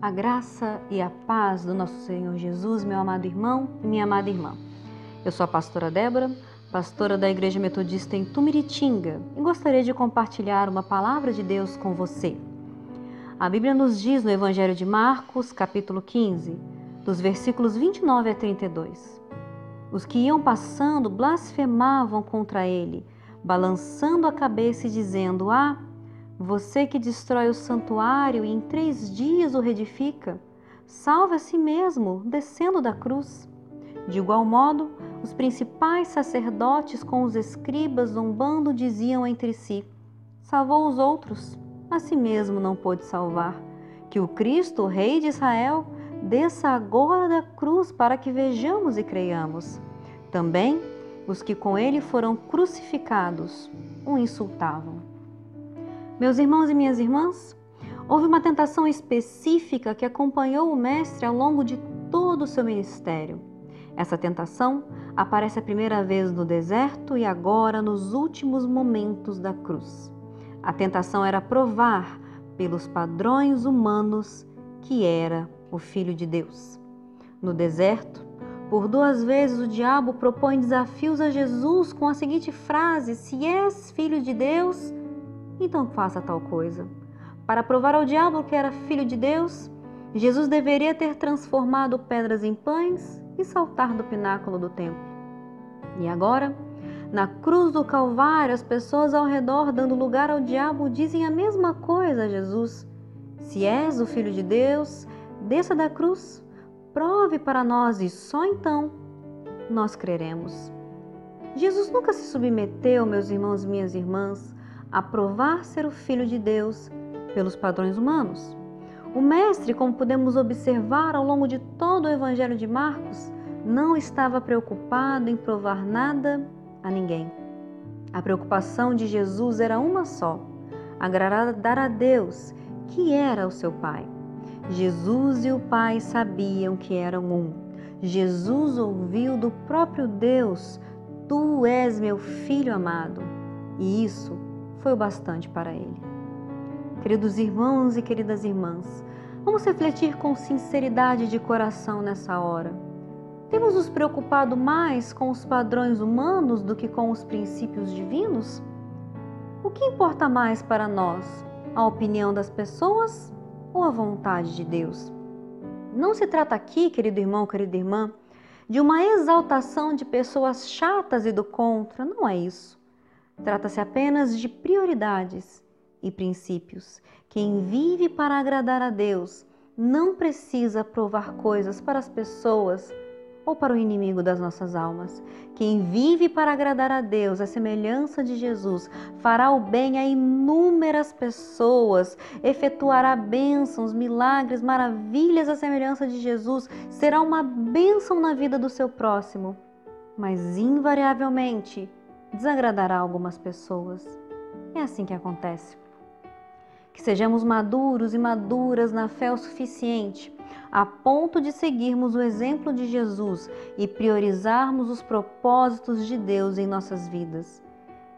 A graça e a paz do nosso Senhor Jesus, meu amado irmão e minha amada irmã. Eu sou a pastora Débora, pastora da Igreja Metodista em Tumiritinga, e gostaria de compartilhar uma palavra de Deus com você. A Bíblia nos diz no Evangelho de Marcos, capítulo 15, dos versículos 29 a 32. Os que iam passando blasfemavam contra ele, balançando a cabeça e dizendo: Ah, você que destrói o santuário e em três dias o reedifica, salve a si mesmo, descendo da cruz. De igual modo, os principais sacerdotes com os escribas zombando diziam entre si: Salvou os outros, a si mesmo não pôde salvar. Que o Cristo, o Rei de Israel, desça agora da cruz para que vejamos e creiamos. Também os que com ele foram crucificados o insultavam. Meus irmãos e minhas irmãs, houve uma tentação específica que acompanhou o Mestre ao longo de todo o seu ministério. Essa tentação aparece a primeira vez no deserto e agora nos últimos momentos da cruz. A tentação era provar, pelos padrões humanos, que era o Filho de Deus. No deserto, por duas vezes o diabo propõe desafios a Jesus com a seguinte frase: Se és filho de Deus, então faça tal coisa. Para provar ao diabo que era filho de Deus, Jesus deveria ter transformado pedras em pães e saltar do pináculo do templo. E agora, na cruz do Calvário, as pessoas ao redor, dando lugar ao diabo, dizem a mesma coisa a Jesus: Se és o filho de Deus, desça da cruz, prove para nós e só então nós creremos. Jesus nunca se submeteu, meus irmãos e minhas irmãs, a provar ser o Filho de Deus pelos padrões humanos. O Mestre, como podemos observar ao longo de todo o Evangelho de Marcos, não estava preocupado em provar nada a ninguém. A preocupação de Jesus era uma só: agradar a Deus, que era o seu Pai. Jesus e o Pai sabiam que eram um. Jesus ouviu do próprio Deus: Tu és meu filho amado. E isso foi o bastante para ele. Queridos irmãos e queridas irmãs, vamos refletir com sinceridade de coração nessa hora. Temos nos preocupado mais com os padrões humanos do que com os princípios divinos? O que importa mais para nós, a opinião das pessoas ou a vontade de Deus? Não se trata aqui, querido irmão, querida irmã, de uma exaltação de pessoas chatas e do contra, não é isso. Trata-se apenas de prioridades e princípios. Quem vive para agradar a Deus não precisa provar coisas para as pessoas ou para o inimigo das nossas almas. Quem vive para agradar a Deus, a semelhança de Jesus, fará o bem a inúmeras pessoas, efetuará bênçãos, milagres, maravilhas à semelhança de Jesus, será uma bênção na vida do seu próximo. Mas invariavelmente, desagradará algumas pessoas. É assim que acontece. Que sejamos maduros e maduras na fé o suficiente a ponto de seguirmos o exemplo de Jesus e priorizarmos os propósitos de Deus em nossas vidas.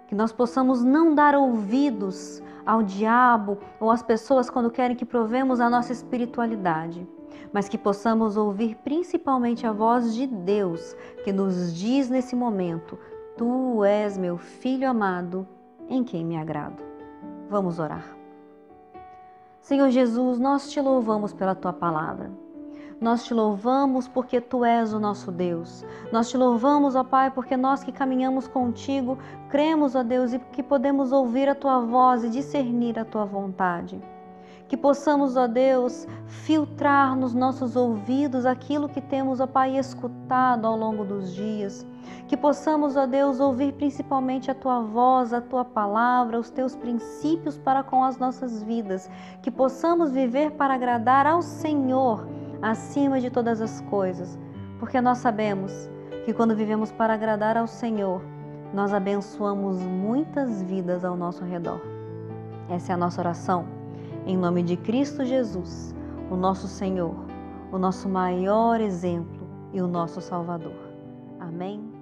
Que nós possamos não dar ouvidos ao diabo ou às pessoas quando querem que provemos a nossa espiritualidade, mas que possamos ouvir principalmente a voz de Deus que nos diz nesse momento: Tu és meu filho amado, em quem me agrado. Vamos orar. Senhor Jesus, nós te louvamos pela tua palavra. Nós te louvamos porque tu és o nosso Deus. Nós te louvamos, ó Pai, porque nós que caminhamos contigo, cremos, ó Deus, e que podemos ouvir a tua voz e discernir a tua vontade. Que possamos, ó Deus, filtrar nos nossos ouvidos aquilo que temos, ó Pai, escutado ao longo dos dias que possamos, ó Deus, ouvir principalmente a tua voz, a tua palavra, os teus princípios para com as nossas vidas. Que possamos viver para agradar ao Senhor acima de todas as coisas. Porque nós sabemos que quando vivemos para agradar ao Senhor, nós abençoamos muitas vidas ao nosso redor. Essa é a nossa oração. Em nome de Cristo Jesus, o nosso Senhor, o nosso maior exemplo e o nosso Salvador. Amém